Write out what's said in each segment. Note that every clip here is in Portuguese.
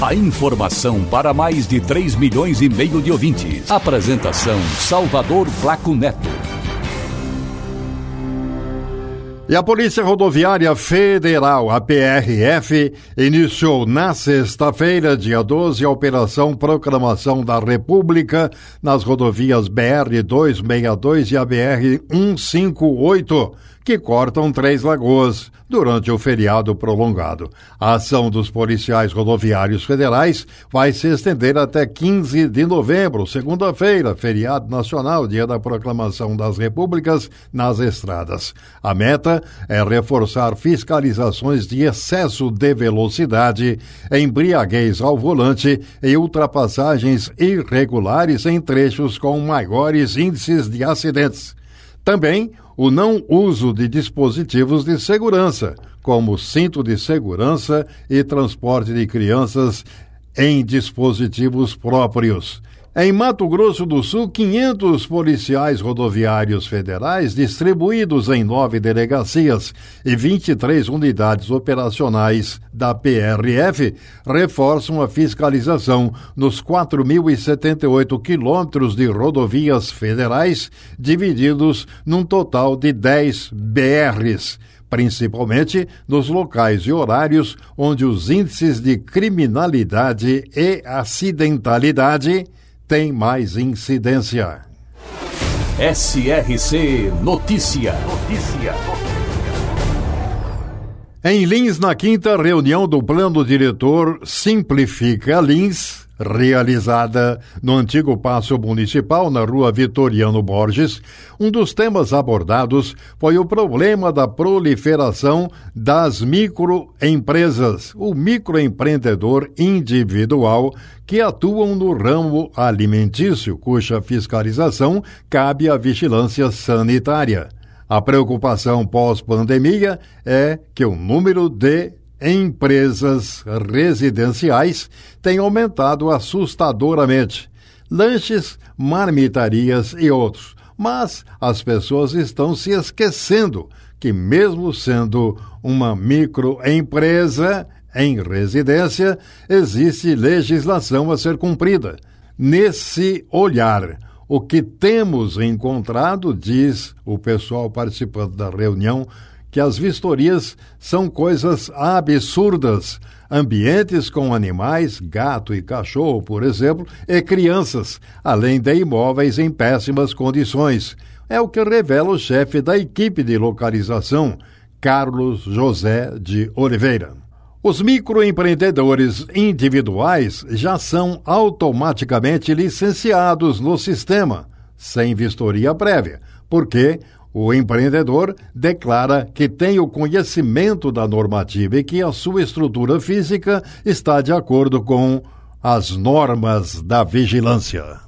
A informação para mais de 3 milhões e meio de ouvintes. Apresentação Salvador Flaco Neto. E a Polícia Rodoviária Federal, a PRF, iniciou na sexta-feira, dia 12, a Operação Proclamação da República nas rodovias BR-262 e a BR-158 que cortam Três Lagoas durante o feriado prolongado. A ação dos policiais rodoviários federais vai se estender até 15 de novembro, segunda-feira, feriado nacional, dia da proclamação das repúblicas, nas estradas. A meta é reforçar fiscalizações de excesso de velocidade, embriaguez ao volante e ultrapassagens irregulares em trechos com maiores índices de acidentes. Também o não uso de dispositivos de segurança, como cinto de segurança e transporte de crianças em dispositivos próprios. Em Mato Grosso do Sul, 500 policiais rodoviários federais, distribuídos em nove delegacias e 23 unidades operacionais da PRF, reforçam a fiscalização nos 4.078 quilômetros de rodovias federais, divididos num total de 10 BRs principalmente nos locais e horários onde os índices de criminalidade e acidentalidade tem mais incidência. SRC Notícia. Notícia. Em Lins, na quinta reunião do plano diretor Simplifica Lins, realizada no antigo Paço Municipal, na rua Vitoriano Borges, um dos temas abordados foi o problema da proliferação das microempresas, o microempreendedor individual que atuam no ramo alimentício, cuja fiscalização cabe à vigilância sanitária. A preocupação pós-pandemia é que o número de empresas residenciais tem aumentado assustadoramente. Lanches, marmitarias e outros. Mas as pessoas estão se esquecendo que, mesmo sendo uma microempresa em residência, existe legislação a ser cumprida. Nesse olhar, o que temos encontrado, diz o pessoal participando da reunião, que as vistorias são coisas absurdas. Ambientes com animais, gato e cachorro, por exemplo, e crianças, além de imóveis em péssimas condições. É o que revela o chefe da equipe de localização, Carlos José de Oliveira. Os microempreendedores individuais já são automaticamente licenciados no sistema, sem vistoria prévia, porque o empreendedor declara que tem o conhecimento da normativa e que a sua estrutura física está de acordo com as normas da vigilância.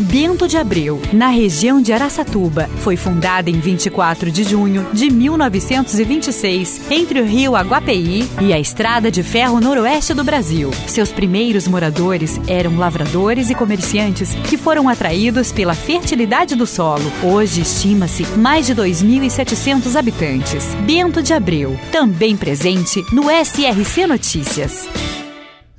Bento de Abreu, na região de Araçatuba. Foi fundada em 24 de junho de 1926, entre o rio Aguapeí e a estrada de ferro noroeste do Brasil. Seus primeiros moradores eram lavradores e comerciantes que foram atraídos pela fertilidade do solo. Hoje estima-se mais de 2.700 habitantes. Bento de Abreu, também presente no SRC Notícias.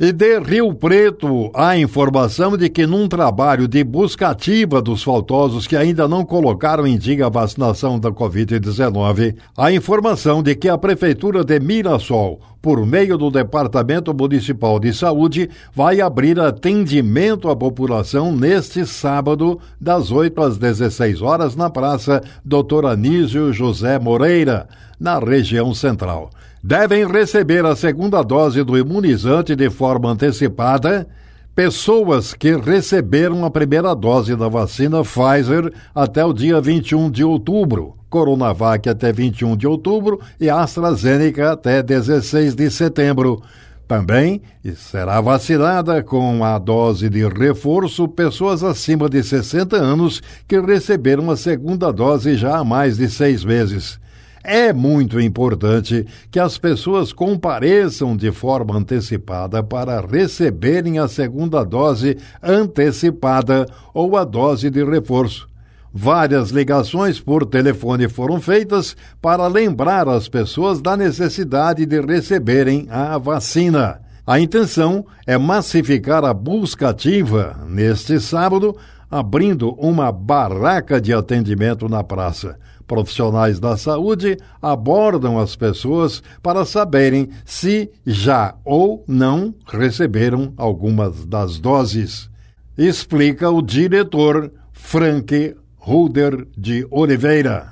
E de Rio Preto, a informação de que num trabalho de busca ativa dos faltosos que ainda não colocaram em dia a vacinação da Covid-19, a informação de que a Prefeitura de Mirassol, por meio do Departamento Municipal de Saúde, vai abrir atendimento à população neste sábado, das 8 às 16 horas, na Praça Doutor Anísio José Moreira, na região central devem receber a segunda dose do imunizante de forma antecipada pessoas que receberam a primeira dose da vacina Pfizer até o dia 21 de outubro, Coronavac até 21 de outubro e AstraZeneca até 16 de setembro. Também será vacinada com a dose de reforço pessoas acima de 60 anos que receberam a segunda dose já há mais de seis meses. É muito importante que as pessoas compareçam de forma antecipada para receberem a segunda dose antecipada ou a dose de reforço. Várias ligações por telefone foram feitas para lembrar as pessoas da necessidade de receberem a vacina. A intenção é massificar a busca ativa neste sábado, abrindo uma barraca de atendimento na praça. Profissionais da saúde abordam as pessoas para saberem se já ou não receberam algumas das doses. Explica o diretor Frank Ruder de Oliveira.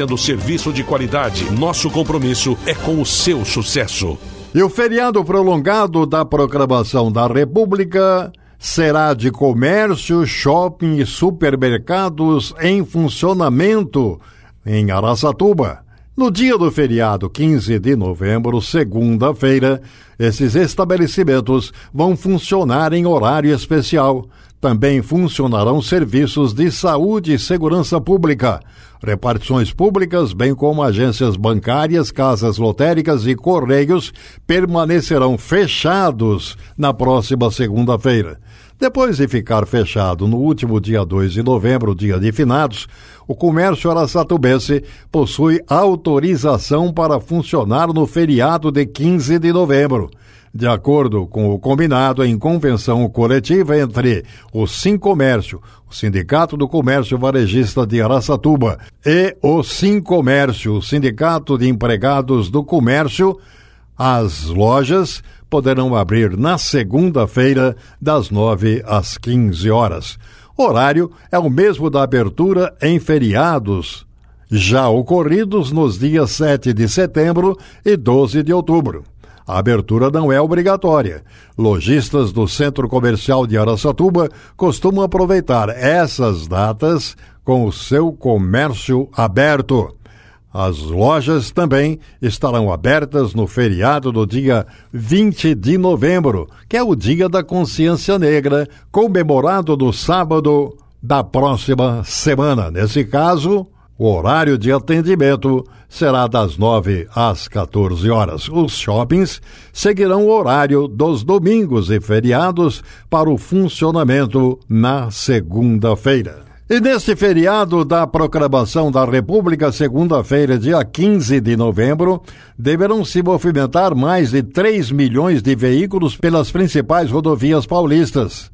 oferecendo serviço de qualidade. Nosso compromisso é com o seu sucesso. E o feriado prolongado da proclamação da República será de comércio, shopping e supermercados em funcionamento em Araçatuba. No dia do feriado 15 de novembro, segunda-feira, esses estabelecimentos vão funcionar em horário especial. Também funcionarão serviços de saúde e segurança pública, repartições públicas, bem como agências bancárias, casas lotéricas e correios permanecerão fechados na próxima segunda-feira. Depois de ficar fechado no último dia 2 de novembro, dia de finados, o comércio araçatubense possui autorização para funcionar no feriado de 15 de novembro de acordo com o combinado em convenção coletiva entre o Comércio, o Sindicato do Comércio Varejista de Araçatuba, e o Comércio, o Sindicato de Empregados do Comércio, as lojas poderão abrir na segunda-feira, das 9 às 15 horas. O horário é o mesmo da abertura em feriados, já ocorridos nos dias 7 de setembro e 12 de outubro. A abertura não é obrigatória. Lojistas do Centro Comercial de Araçatuba costumam aproveitar essas datas com o seu comércio aberto. As lojas também estarão abertas no feriado do dia 20 de novembro, que é o Dia da Consciência Negra, comemorado no sábado da próxima semana. Nesse caso, o horário de atendimento será das 9 às 14 horas. Os shoppings seguirão o horário dos domingos e feriados para o funcionamento na segunda-feira. E neste feriado da proclamação da República, segunda-feira, dia 15 de novembro, deverão se movimentar mais de 3 milhões de veículos pelas principais rodovias paulistas.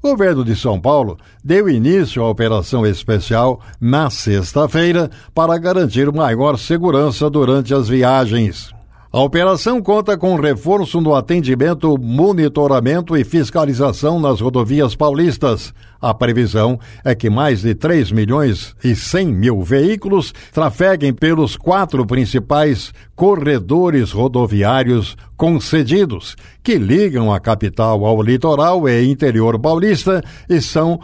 O governo de São Paulo deu início à operação especial na sexta-feira para garantir maior segurança durante as viagens. A operação conta com reforço no atendimento, monitoramento e fiscalização nas rodovias paulistas. A previsão é que mais de 3 milhões e 100 mil veículos trafeguem pelos quatro principais corredores rodoviários concedidos, que ligam a capital ao litoral e interior paulista e são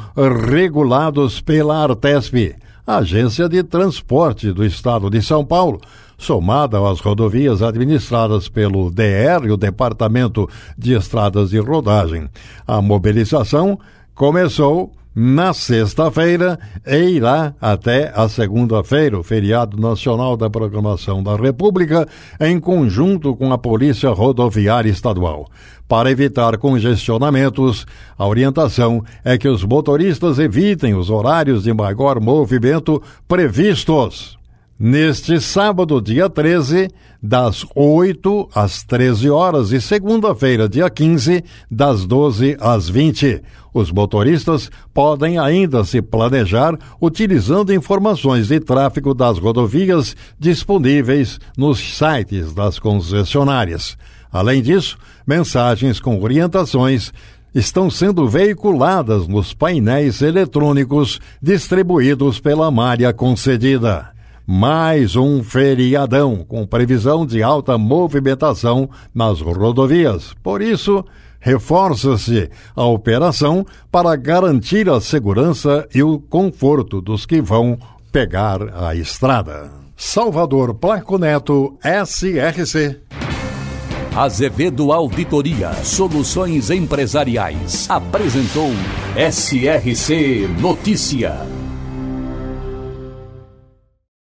regulados pela Artesp, Agência de Transporte do Estado de São Paulo somada às rodovias administradas pelo DR, o Departamento de Estradas de Rodagem. A mobilização começou na sexta-feira e irá até a segunda-feira, o feriado nacional da Programação da República, em conjunto com a Polícia Rodoviária Estadual. Para evitar congestionamentos, a orientação é que os motoristas evitem os horários de maior movimento previstos. Neste sábado, dia 13, das 8 às 13 horas e segunda-feira, dia 15, das 12 às 20. Os motoristas podem ainda se planejar utilizando informações de tráfego das rodovias disponíveis nos sites das concessionárias. Além disso, mensagens com orientações estão sendo veiculadas nos painéis eletrônicos distribuídos pela malha concedida. Mais um feriadão com previsão de alta movimentação nas rodovias. Por isso, reforça-se a operação para garantir a segurança e o conforto dos que vão pegar a estrada. Salvador Placo Neto, SRC. Azevedo Auditoria Soluções Empresariais apresentou SRC Notícia.